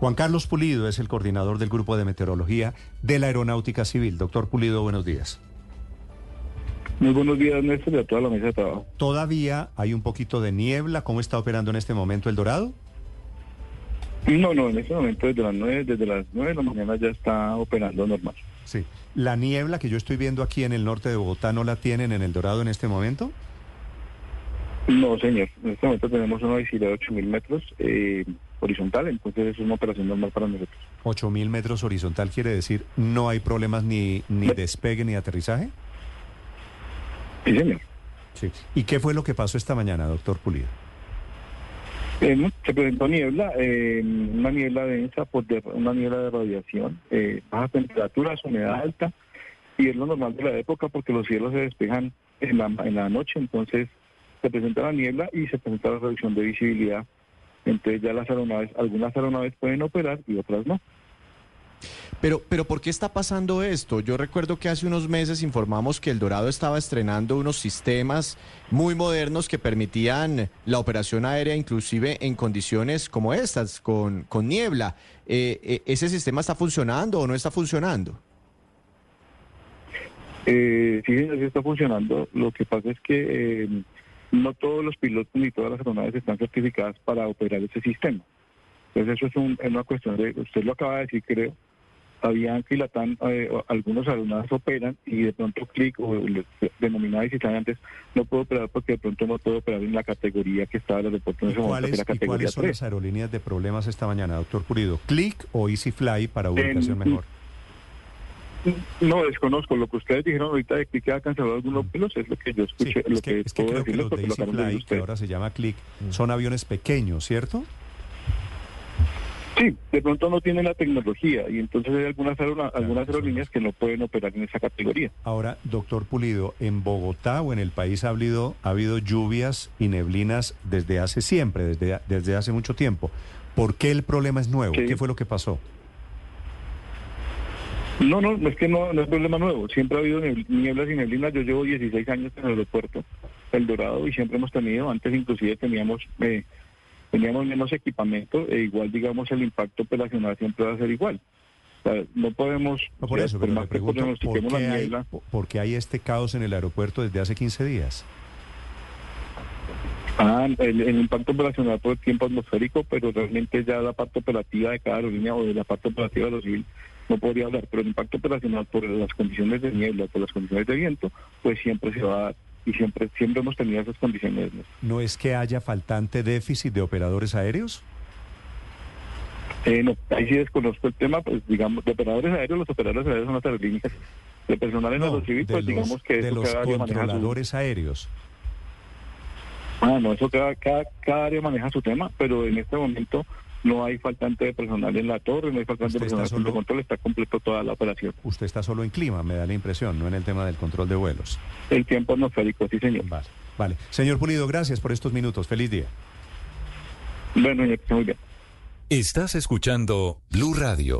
Juan Carlos Pulido es el coordinador del Grupo de Meteorología de la Aeronáutica Civil. Doctor Pulido, buenos días. Muy buenos días, Néstor, y a toda la mesa de trabajo. ¿Todavía hay un poquito de niebla? ¿Cómo está operando en este momento el Dorado? No, no, en este momento desde las 9, desde las 9 de la mañana ya está operando normal. Sí. ¿La niebla que yo estoy viendo aquí en el norte de Bogotá no la tienen en el Dorado en este momento? No, señor. En este momento tenemos una visibilidad de 8.000 metros eh, horizontal, entonces es una operación normal para nosotros. 8.000 metros horizontal quiere decir no hay problemas ni, ni despegue ni aterrizaje? Sí, señor. Sí. ¿Y qué fue lo que pasó esta mañana, doctor Pulido? Eh, se presentó niebla, eh, una niebla densa, por de- una niebla de radiación, eh, bajas temperaturas, humedad alta, y es lo normal de la época porque los cielos se despejan en la, en la noche, entonces se presenta la niebla y se presenta la reducción de visibilidad. Entonces ya las aeronaves, algunas aeronaves pueden operar y otras no. Pero, pero ¿por qué está pasando esto? Yo recuerdo que hace unos meses informamos que el Dorado estaba estrenando unos sistemas muy modernos que permitían la operación aérea inclusive en condiciones como estas, con, con niebla. Eh, eh, ¿Ese sistema está funcionando o no está funcionando? Eh, sí, sí está funcionando. Lo que pasa es que eh, no todos los pilotos ni todas las aeronaves están certificadas para operar ese sistema. Entonces eso es, un- es una cuestión de, usted lo acaba de decir, creo, Avianca y Latam, eh, algunos aeronaves operan y de pronto Click o los denominados visitantes no puedo operar porque de pronto no puedo operar en la categoría que estaba el aeropuerto en ¿Y ese momento, que cuáles, es la y categoría cuáles son 3. las aerolíneas de problemas esta mañana, doctor Pulido? ¿Click o EasyFly para ubicación En- mejor? No, desconozco. Lo que ustedes dijeron ahorita de que ha cancelado algunos vuelos es lo que yo. Sí, escuché, lo es que, es que puedo creo que los de decir EasyFly, que ahora se llama Click, son aviones pequeños, ¿cierto? Sí, de pronto no tienen la tecnología y entonces hay algunas, aerona- algunas aerolíneas que no pueden operar en esa categoría. Ahora, doctor Pulido, ¿en Bogotá o en el país ha habido, ha habido lluvias y neblinas desde hace siempre, desde, desde hace mucho tiempo? ¿Por qué el problema es nuevo? Sí. ¿Qué fue lo que pasó? No, no, es que no, no es problema nuevo. Siempre ha habido nieblas y neblinas. Yo llevo 16 años en el aeropuerto El Dorado y siempre hemos tenido, antes inclusive teníamos eh, teníamos menos equipamiento e igual, digamos, el impacto operacional siempre va a ser igual. O sea, no podemos, No por eso, por pero más le que pregunto, ¿por pronostiquemos qué, hay, niebla, por qué hay este caos en el aeropuerto desde hace 15 días? Ah, el, el impacto operacional por el tiempo atmosférico, pero realmente ya la parte operativa de cada aerolínea o de la parte operativa de los civil no podría hablar, pero el impacto operacional por las condiciones de niebla, por las condiciones de viento, pues siempre se va a dar y siempre siempre hemos tenido esas condiciones. ¿no? ¿No es que haya faltante déficit de operadores aéreos? Eh, no, ahí sí desconozco el tema, pues digamos, de operadores aéreos, los operadores aéreos son las aerolíneas. De personal en No, los pues los, digamos que de eso los su... controladores aéreos. Ah, no, eso cada, cada, cada área maneja su tema, pero en este momento no hay faltante de personal en la torre, no hay faltante de personal en el control, está completo toda la operación. Usted está solo en clima, me da la impresión, no en el tema del control de vuelos. El tiempo atmosférico, sí señor. Vale, vale. Señor Pulido, gracias por estos minutos. Feliz día. Bueno, ya que esté muy bien. Estás escuchando Blue Radio.